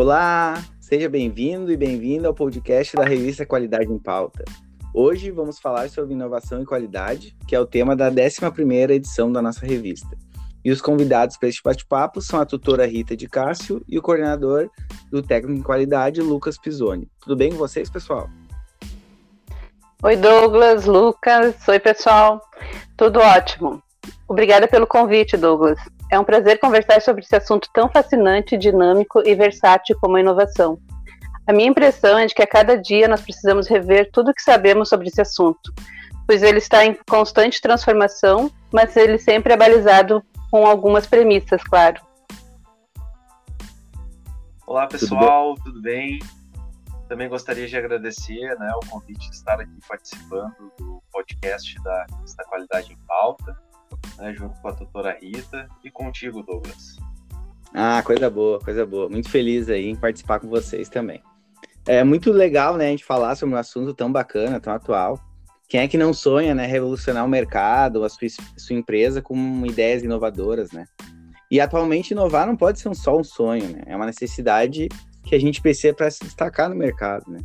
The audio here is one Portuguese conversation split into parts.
Olá, seja bem-vindo e bem-vinda ao podcast da revista Qualidade em Pauta. Hoje vamos falar sobre inovação e qualidade, que é o tema da 11ª edição da nossa revista. E os convidados para este bate-papo são a tutora Rita de Cássio e o coordenador do técnico em qualidade, Lucas Pisoni. Tudo bem com vocês, pessoal? Oi, Douglas, Lucas. Oi, pessoal. Tudo ótimo. Obrigada pelo convite, Douglas. É um prazer conversar sobre esse assunto tão fascinante, dinâmico e versátil como a inovação. A minha impressão é de que a cada dia nós precisamos rever tudo o que sabemos sobre esse assunto, pois ele está em constante transformação, mas ele sempre é balizado com algumas premissas, claro. Olá pessoal, tudo, tudo bem? Também gostaria de agradecer né, o convite de estar aqui participando do podcast da, da Qualidade em Pauta né, junto com a doutora Rita e contigo, Douglas. Ah, coisa boa, coisa boa. Muito feliz aí em participar com vocês também. É muito legal, né, a gente falar sobre um assunto tão bacana, tão atual. Quem é que não sonha, né, revolucionar o mercado, a sua, sua empresa com ideias inovadoras, né? E atualmente inovar não pode ser só um sonho, né? É uma necessidade que a gente precisa para se destacar no mercado, né?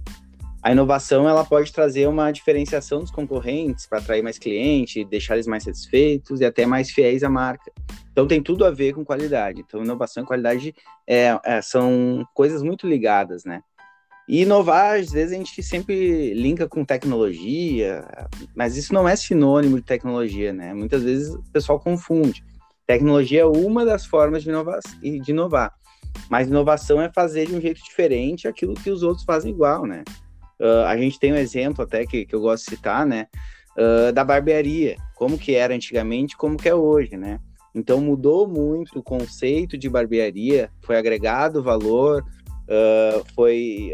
A inovação ela pode trazer uma diferenciação dos concorrentes para atrair mais clientes, deixar eles mais satisfeitos e até mais fiéis à marca. Então tem tudo a ver com qualidade. Então inovação e qualidade é, é, são coisas muito ligadas, né? E inovar, às vezes a gente sempre linka com tecnologia, mas isso não é sinônimo de tecnologia, né? Muitas vezes o pessoal confunde. Tecnologia é uma das formas de inovar, de inovar. Mas inovação é fazer de um jeito diferente aquilo que os outros fazem igual, né? Uh, a gente tem um exemplo até que, que eu gosto de citar, né? Uh, da barbearia, como que era antigamente, como que é hoje, né? Então mudou muito o conceito de barbearia, foi agregado valor, uh, foi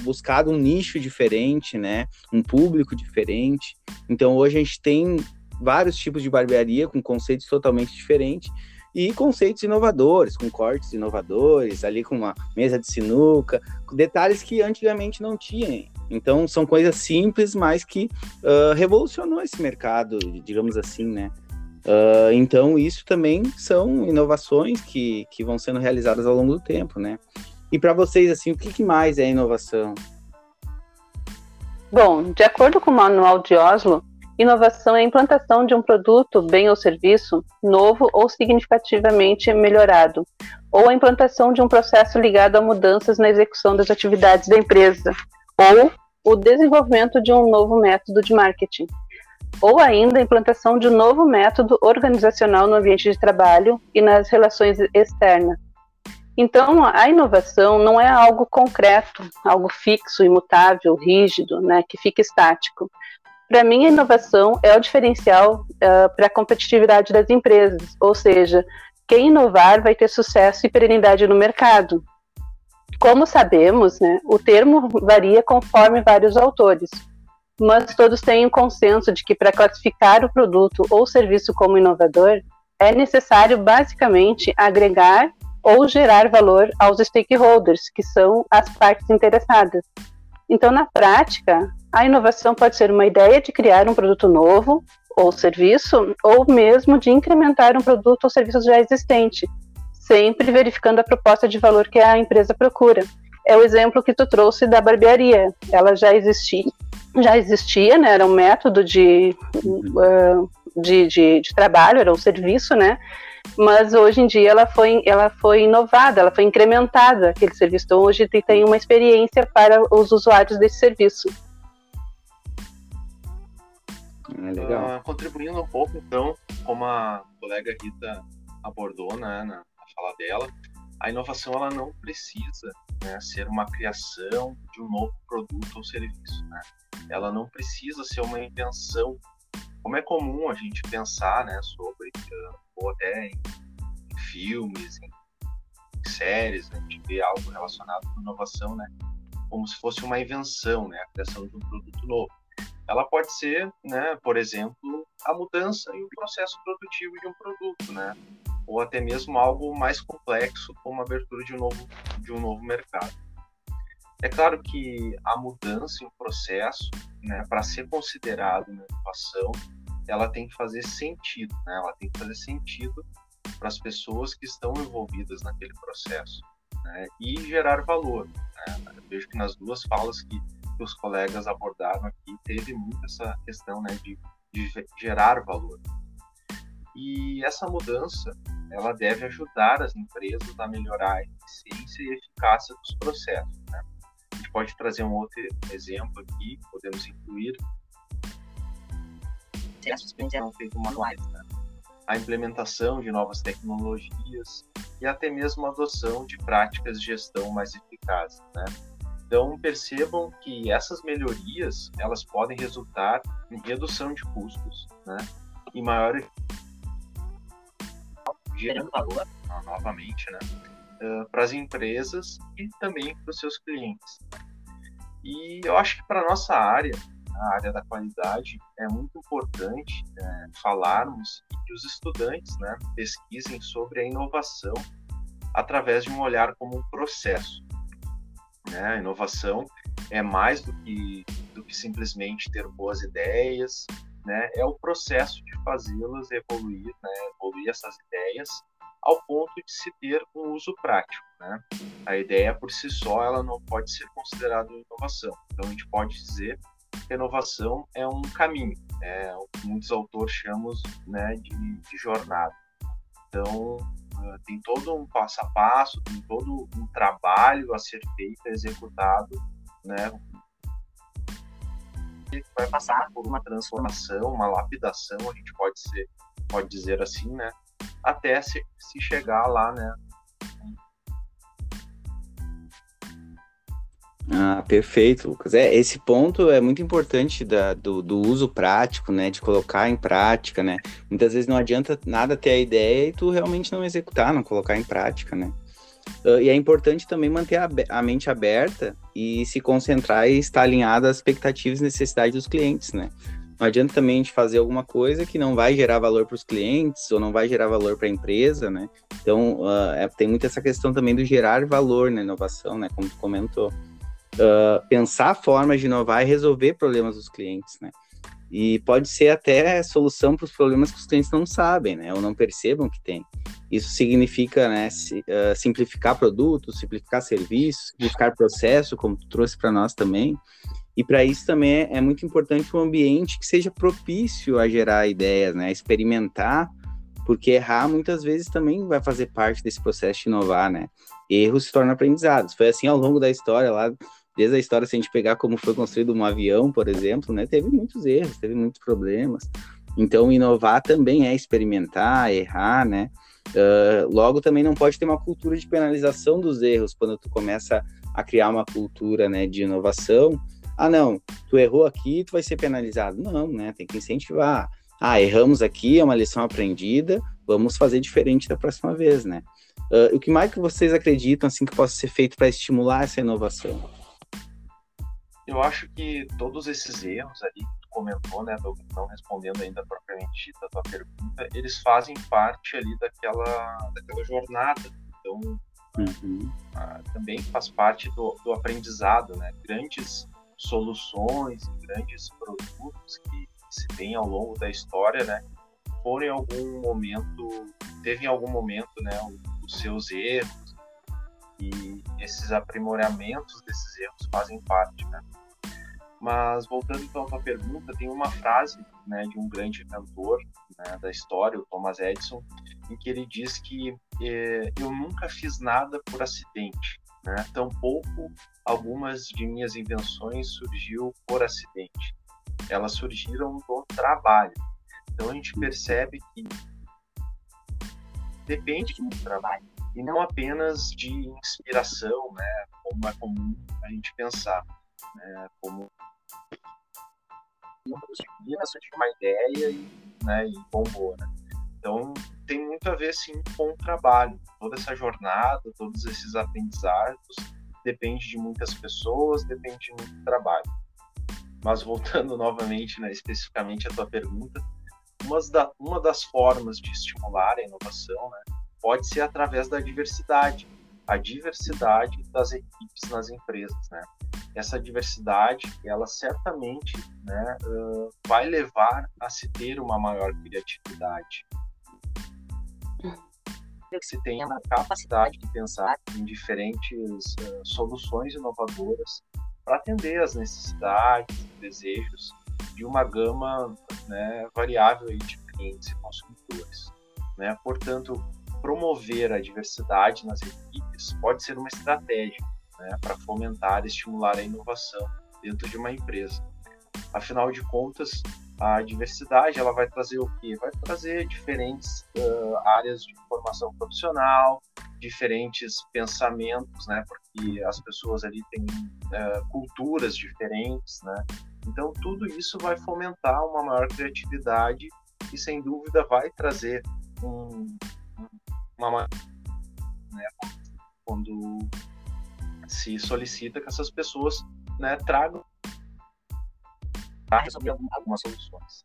buscado um nicho diferente, né? Um público diferente. Então hoje a gente tem vários tipos de barbearia com conceitos totalmente diferentes e conceitos inovadores, com cortes inovadores, ali com uma mesa de sinuca, detalhes que antigamente não tinha. Então, são coisas simples, mas que uh, revolucionou esse mercado, digamos assim, né? Uh, então, isso também são inovações que, que vão sendo realizadas ao longo do tempo, né? E para vocês, assim, o que, que mais é inovação? Bom, de acordo com o Manual de Oslo, inovação é a implantação de um produto, bem ou serviço, novo ou significativamente melhorado, ou a implantação de um processo ligado a mudanças na execução das atividades da empresa, ou o desenvolvimento de um novo método de marketing, ou ainda a implantação de um novo método organizacional no ambiente de trabalho e nas relações externas. Então, a inovação não é algo concreto, algo fixo, imutável, rígido, né, que fica estático. Para mim, a inovação é o diferencial uh, para a competitividade das empresas, ou seja, quem inovar vai ter sucesso e perenidade no mercado, como sabemos, né, o termo varia conforme vários autores, mas todos têm um consenso de que para classificar o produto ou serviço como inovador, é necessário basicamente agregar ou gerar valor aos stakeholders, que são as partes interessadas. Então, na prática, a inovação pode ser uma ideia de criar um produto novo ou serviço, ou mesmo de incrementar um produto ou serviço já existente, sempre verificando a proposta de valor que a empresa procura. É o exemplo que tu trouxe da barbearia. Ela já existia, já existia, né? Era um método de, uh, de, de, de trabalho, era um serviço, né? mas hoje em dia ela foi, ela foi inovada, ela foi incrementada, aquele serviço. Então, hoje tem uma experiência para os usuários desse serviço. Uh, contribuindo um pouco, então, como a colega Rita abordou né, na, fala dela, a inovação ela não precisa né, ser uma criação de um novo produto ou serviço. Né? Ela não precisa ser uma invenção, como é comum a gente pensar né, sobre, ou até em, em filmes, em, em séries, né, a gente vê algo relacionado com inovação, né, como se fosse uma invenção, né, a criação de um produto novo. Ela pode ser, né, por exemplo, a mudança em um processo produtivo de um produto, né? ou até mesmo algo mais complexo, como a abertura de um novo, de um novo mercado. É claro que a mudança em um processo, né, para ser considerado uma inovação, ela tem que fazer sentido, né? ela tem que fazer sentido para as pessoas que estão envolvidas naquele processo. né, e gerar valor. Né? Vejo que nas duas falas que, que, os colegas abordaram aqui, teve muito essa questão né, de, de gerar valor. E essa mudança, ela deve ajudar as empresas a melhorar a eficiência e eficácia dos processos. Né? A gente pode trazer um outro exemplo aqui, podemos incluir manuais. Né? A implementação de novas tecnologias e até mesmo a adoção de práticas de gestão mais eficazes. Né? Então percebam que essas melhorias elas podem resultar em redução de custos, né? e maior gerando valor novamente, né? Uh, para as empresas e também para os seus clientes. E eu acho que para nossa área a área da qualidade, é muito importante é, falarmos que os estudantes né, pesquisem sobre a inovação através de um olhar como um processo. Né? A inovação é mais do que, do que simplesmente ter boas ideias, né? é o processo de fazê-las evoluir, né? evoluir essas ideias ao ponto de se ter um uso prático. Né? A ideia por si só ela não pode ser considerada inovação. Então a gente pode dizer renovação é um caminho, é o que muitos autores chamam né, de, de jornada. Então, tem todo um passo a passo, tem todo um trabalho a ser feito, executado, né, vai passar por uma transformação, uma lapidação, a gente pode ser, pode dizer assim, né, até se, se chegar lá, né, Ah, perfeito, Lucas. É, esse ponto é muito importante da, do, do, uso prático, né? De colocar em prática, né? Muitas vezes não adianta nada ter a ideia e tu realmente não executar, não colocar em prática, né? Uh, e é importante também manter a, a, mente aberta e se concentrar e estar alinhado às expectativas e necessidades dos clientes, né? Não adianta também a gente fazer alguma coisa que não vai gerar valor para os clientes ou não vai gerar valor para a empresa, né? Então, uh, é, tem muito essa questão também do gerar valor na inovação, né? Como tu comentou uh, pensar formas de inovar e resolver problemas dos clientes, né? E pode ser até solução para os problemas que os clientes não sabem, né? Ou não percebam que tem. Isso significa, né, se, uh, simplificar produtos, simplificar serviços, simplificar processo, como tu trouxe para nós também. E para isso também é, é, muito importante um ambiente que seja propício a gerar ideias, né? Experimentar, porque errar muitas vezes também vai fazer parte desse processo de inovar, né? Erros se tornam aprendizados. Foi assim ao longo da história lá desde a história, se a gente pegar como foi construído um avião, por exemplo, né, teve muitos erros, teve muitos problemas. Então, inovar também é experimentar, errar, né? Uh, logo, também não pode ter uma cultura de penalização dos erros quando tu começa a criar uma cultura, né, de inovação. Ah, não, tu errou aqui, tu vai ser penalizado. Não, né? Tem que incentivar. Ah, erramos aqui, é uma lição aprendida, vamos fazer diferente da próxima vez, né? Uh, o que mais que vocês acreditam assim que possa ser feito para estimular essa inovação? Eu acho que todos esses erros ali que tu comentou, né, não respondendo ainda propriamente a tua pergunta, eles fazem parte ali daquela, daquela jornada. Então, uhum. ah, também faz parte do, do, aprendizado, né? Grandes soluções, grandes produtos que se tem ao longo da história, né? Foram em algum momento, teve em algum momento, né, os seus erros, e esses aprimoramentos desses erros fazem parte, né? Mas voltando então à tua pergunta, tem uma frase né, de um grande cantor né, da história, o Thomas Edison, em que ele diz que eh, eu nunca fiz nada por acidente, né? tampouco algumas de minhas invenções surgiu por acidente. Elas surgiram do trabalho. Então a gente percebe que depende do trabalho e não apenas de inspiração, né, como é comum a gente pensar, né, como disciplina, uma ideia e, né, e bombou, né? Então tem muito a ver sim com o trabalho, toda essa jornada, todos esses aprendizados depende de muitas pessoas, depende de muito trabalho. Mas voltando novamente, né, especificamente à tua pergunta, uma das formas de estimular a inovação, né, pode ser através da diversidade, a diversidade das equipes nas empresas, né? Essa diversidade, ela certamente, né, uh, vai levar a se ter uma maior criatividade. que se tenha a capacidade de pensar em diferentes uh, soluções inovadoras para atender as necessidades, desejos de uma gama né, variável de clientes e consumidores. Né? Portanto, promover a diversidade nas equipes pode ser uma estratégia né, para fomentar e estimular a inovação dentro de uma empresa. Afinal de contas, a diversidade ela vai trazer o quê? Vai trazer diferentes uh, áreas de formação profissional, diferentes pensamentos, né? Porque as pessoas ali têm uh, culturas diferentes, né? Então tudo isso vai fomentar uma maior criatividade e sem dúvida vai trazer um, uma né? quando se solicita que essas pessoas né, tragam para resolver algumas soluções.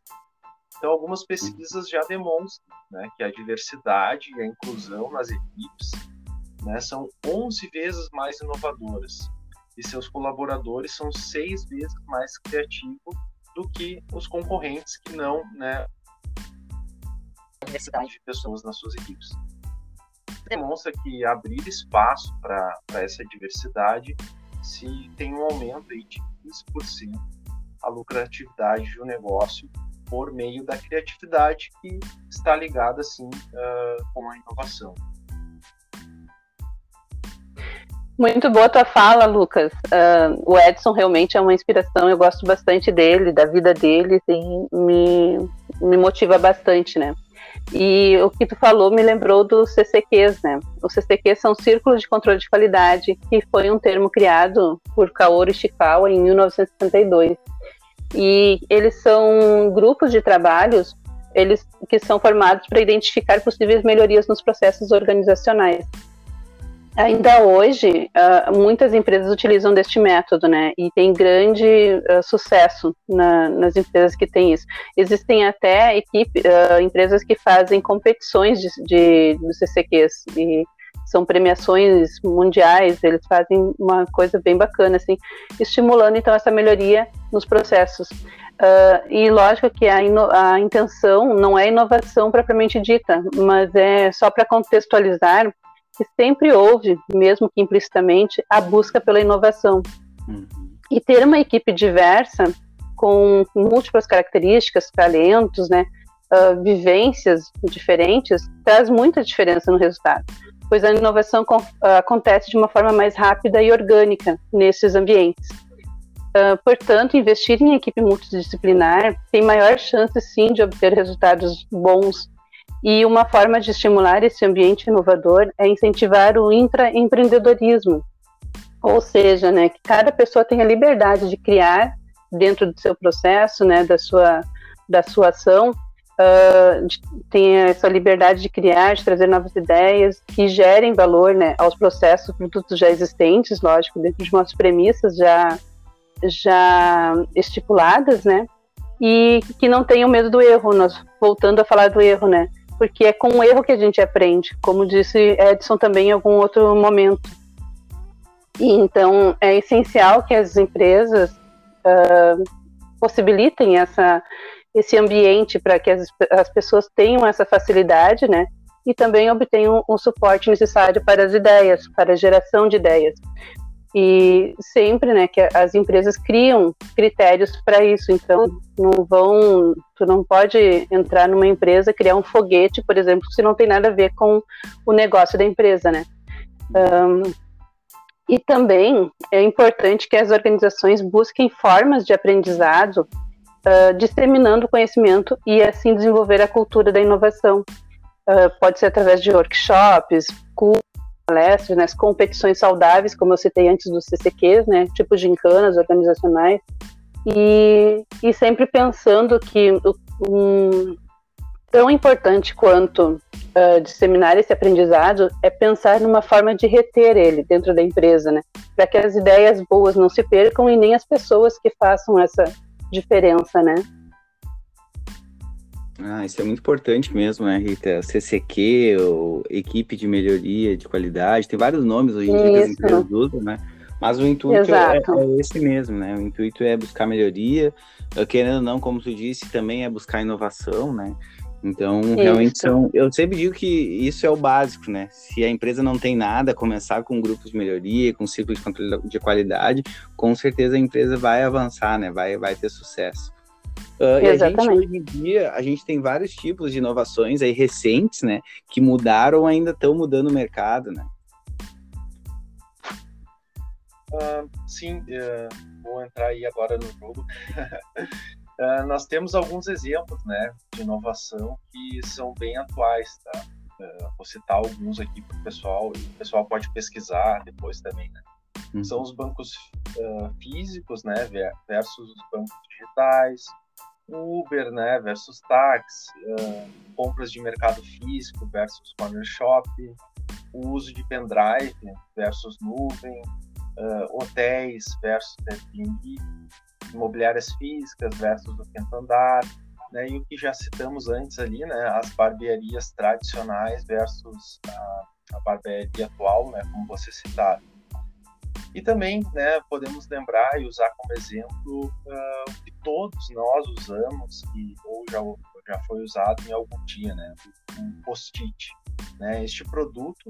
Então, algumas pesquisas já demonstram né, que a diversidade e a inclusão nas equipes né, são 11 vezes mais inovadoras e seus colaboradores são seis vezes mais criativos do que os concorrentes que não né, diversidade de pessoas nas suas equipes. Demonstra que abrir espaço para essa diversidade se tem um aumento aí de 15% a lucratividade do negócio por meio da criatividade que está ligada assim uh, com a inovação. Muito boa tua fala, Lucas. Uh, o Edson realmente é uma inspiração. Eu gosto bastante dele, da vida dele, e me, me motiva bastante, né? E o que tu falou me lembrou dos CCQs, né? Os CCQs são Círculos de Controle de Qualidade, que foi um termo criado por Kaoru Ishikawa em 1972 e eles são grupos de trabalhos eles que são formados para identificar possíveis melhorias nos processos organizacionais. Ainda hoje, uh, muitas empresas utilizam deste método, né? E tem grande uh, sucesso na, nas empresas que têm isso. Existem até equipe, uh, empresas que fazem competições de, de, de CCQs e são premiações mundiais, eles fazem uma coisa bem bacana, assim, estimulando então essa melhoria nos processos. E lógico que a, a, intenção não é inovação propriamente dita, mas é só para contextualizar que sempre houve, mesmo que implicitamente, a busca pela inovação. Uhum. E ter uma equipe diversa, com múltiplas características, talentos, né, uh, vivências diferentes, traz muita diferença no resultado pois a inovação acontece de uma forma mais rápida e orgânica nesses ambientes. Uh, portanto, investir em equipe multidisciplinar tem maior chance, sim, de obter resultados bons. E uma forma de estimular esse ambiente inovador é incentivar o intraempreendedorismo, ou seja, né, que cada pessoa tenha liberdade de criar dentro do seu processo, né, da sua, da sua ação, uh, tem essa liberdade de criar, de trazer novas ideias que gerem valor né, aos processos, produtos já existentes, lógico, dentro de umas premissas já, já estipuladas, né? E que não tenham medo do erro, nós voltando a falar do erro, né? Porque é com o erro que a gente aprende, como disse Edson também em algum outro momento. E então é essencial que as empresas uh, possibilitem essa, esse ambiente para que as, as pessoas tenham essa facilidade, né? E também obtenham o suporte necessário para as ideias, para a geração de ideias. E sempre, né, que as empresas criam critérios para isso. Então, não vão, tu não pode entrar numa empresa criar um foguete, por exemplo, se não tem nada a ver com o negócio da empresa, né? Um, e também é importante que as organizações busquem formas de aprendizado uh, disseminando o conhecimento e assim desenvolver a cultura da inovação. Uh, pode ser através de workshops, cursos, palestras, né, competições saudáveis, como eu citei antes dos CCQs, né, tipo de encanas organizacionais, e, e sempre pensando que um, tão importante quanto uh, disseminar esse aprendizado é pensar numa forma de reter ele dentro da empresa, né? Para que as ideias boas não se percam e nem as pessoas que façam essa diferença, né? Ah, isso é muito importante mesmo, né, Rita? CCQ, ou equipe de melhoria de qualidade, tem vários nomes hoje em dia que as empresas usam, né? Mas o intuito é, é, esse mesmo, né? O intuito é buscar melhoria, querendo ou não, como tu disse, também é buscar inovação, né? Então, isso. realmente são. Eu sempre digo que isso é o básico, né? Se a empresa não tem nada, começar com grupos de melhoria, com ciclos de controle de qualidade, com certeza a empresa vai avançar, né? Vai, vai ter sucesso. Uh, e a gente, hoje em dia, a gente tem vários tipos de inovações aí recentes, né? Que mudaram ou ainda estão mudando o mercado, né? Uh, sim, uh, vou entrar aí agora no jogo. Uh, nós temos alguns exemplos né, de inovação que são bem atuais. Tá? Uh, vou citar alguns aqui para o pessoal, e o pessoal pode pesquisar depois também. Né? Uhum. São os bancos uh, físicos né, versus os bancos digitais, Uber né, versus táxi, compras de mercado físico versus corner shop, o uso de pendrive versus nuvem, hotéis versus Airbnb imobiliárias físicas versus o quinto andar, né, e o que já citamos antes ali, né, as barbearias tradicionais versus a, a barbearia atual, né, como você citaram. E também, né, podemos lembrar e usar como exemplo uh, que todos nós usamos e ou já já foi usado em algum dia, né, um post-it, né? Este produto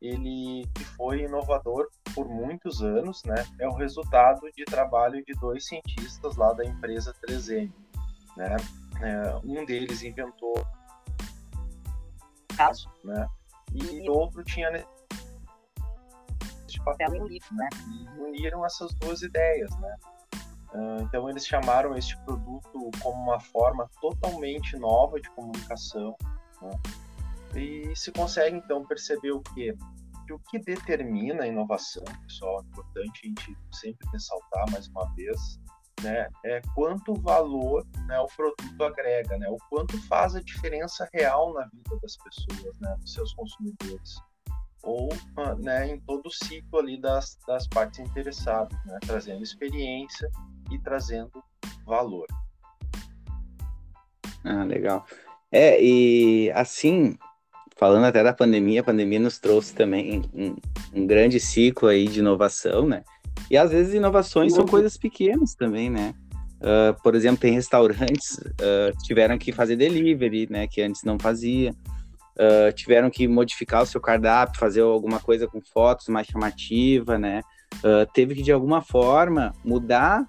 ele que foi inovador por muitos anos, né? É o resultado de trabalho de dois cientistas lá da empresa 3M, né? É, um deles inventou caso, né? E o outro tinha de papel e livro, né? E uniram essas duas ideias, né? Uh, então eles chamaram este produto como uma forma totalmente nova de comunicação, né? E se consegue então perceber o que que o que determina a inovação, pessoal, é importante a gente sempre ressaltar mais uma vez, né, é quanto valor né, o produto agrega, né, o quanto faz a diferença real na vida das pessoas, né, dos seus consumidores, ou ah, né, em todo o ciclo ali das, das partes interessadas, né, trazendo experiência e trazendo valor. Ah, legal. É, e assim, falando até da pandemia, a pandemia nos trouxe também um, um grande ciclo aí de inovação, né? E às vezes inovações uhum. são coisas pequenas também, né? Uh, por exemplo, tem restaurantes uh, que tiveram que fazer delivery, né? Que antes não fazia. Uh, tiveram que modificar o seu cardápio, fazer alguma coisa com fotos mais chamativa, né? teve que de alguma forma mudar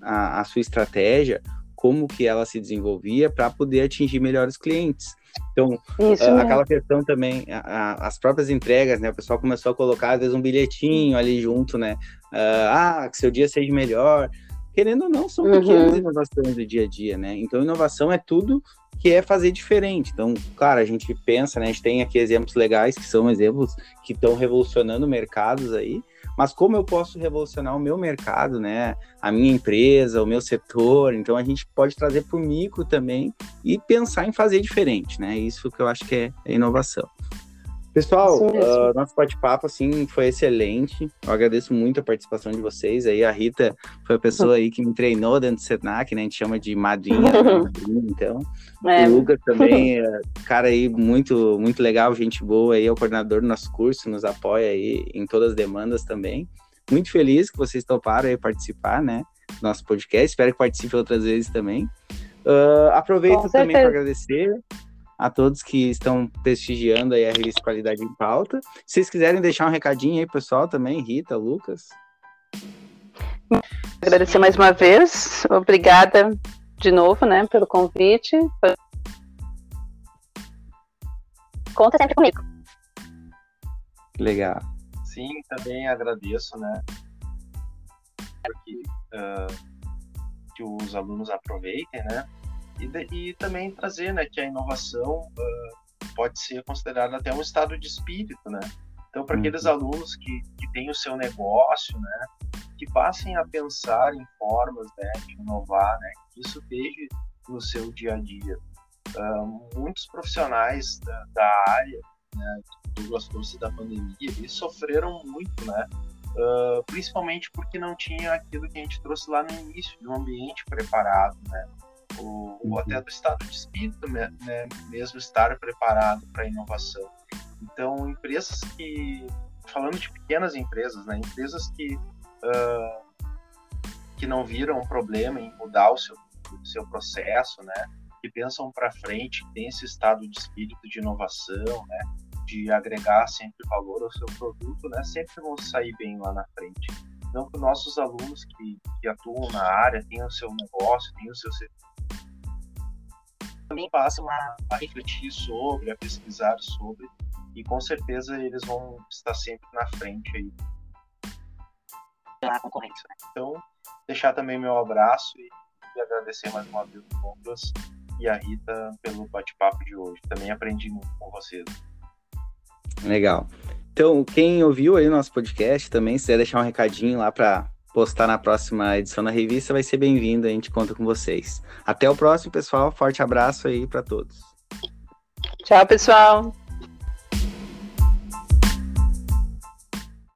a, a sua estratégia, como que ela se desenvolvia para poder atingir melhores clientes. Então, Isso, uh, aquela questão também, a, a, as próprias entregas, né? O pessoal começou a colocar, às vezes, um bilhetinho ali junto, né? Uh, ah, que seu dia seja melhor. Querendo ou não, são uhum. pequenas inovações do dia a dia, né? Então, inovação é tudo que é fazer diferente. Então, claro, a gente pensa, né? A gente tem aqui exemplos legais, que são exemplos que estão revolucionando mercados aí, mas como eu posso revolucionar o meu mercado, né? A minha empresa, o meu setor. Então a gente pode trazer para o micro também e pensar em fazer diferente, né? Isso que eu acho que é inovação. Pessoal, uh, nosso bate-papo assim foi excelente. Eu agradeço muito a participação de vocês. Aí a Rita foi a pessoa aí que me treinou dentro do Senac, né? A gente chama de madrinha, então. É. O Lucas também, é, cara aí muito muito legal, gente boa aí, é o coordenador do nosso curso, nos apoia aí em todas as demandas também. Muito feliz que vocês toparam aí participar, né? Do nosso podcast. Espero que participe outras vezes também. Uh, aproveito também para agradecer a todos que estão prestigiando aí a revista Qualidade em Pauta. Se vocês quiserem deixar um recadinho aí, pessoal, também, Rita, Lucas. Agradecer mais uma vez. Obrigada de novo, né, pelo convite. Conta sempre comigo. Legal. Sim, também agradeço, né, que, uh, que os alunos aproveitem, né, e, e também trazer né, que a inovação uh, pode ser considerada até um estado de espírito, né? Então, para aqueles uhum. alunos que, que têm o seu negócio, né, que passem a pensar em formas né, de inovar, né, que isso esteja no seu dia a dia. Uh, muitos profissionais da, da área, né, do as forças da pandemia, eles sofreram muito, né, uh, principalmente porque não tinha aquilo que a gente trouxe lá no início, de um ambiente preparado, né, ou, ou até do estado de espírito, né, mesmo estar preparado para a inovação. Então, empresas que, falando de pequenas empresas, né, empresas que, uh, que não viram um problema em mudar o seu, o seu processo, né, que pensam para frente, que têm esse estado de espírito de inovação, né, de agregar sempre valor ao seu produto, né, sempre vão sair bem lá na frente. Então, que nossos alunos que, que atuam na área tenham o seu negócio, tenham o seu também passam a, a refletir sobre, a pesquisar sobre, e com certeza eles vão estar sempre na frente aí da concorrência. Né? Então, deixar também meu abraço e, e agradecer mais uma vez o Douglas e a Rita pelo bate-papo de hoje. Também aprendi muito com vocês. Legal. Então, quem ouviu aí o nosso podcast também, se quiser deixar um recadinho lá para postar na próxima edição da revista, vai ser bem-vindo, a gente conta com vocês. Até o próximo, pessoal. Forte abraço aí para todos. Tchau, pessoal.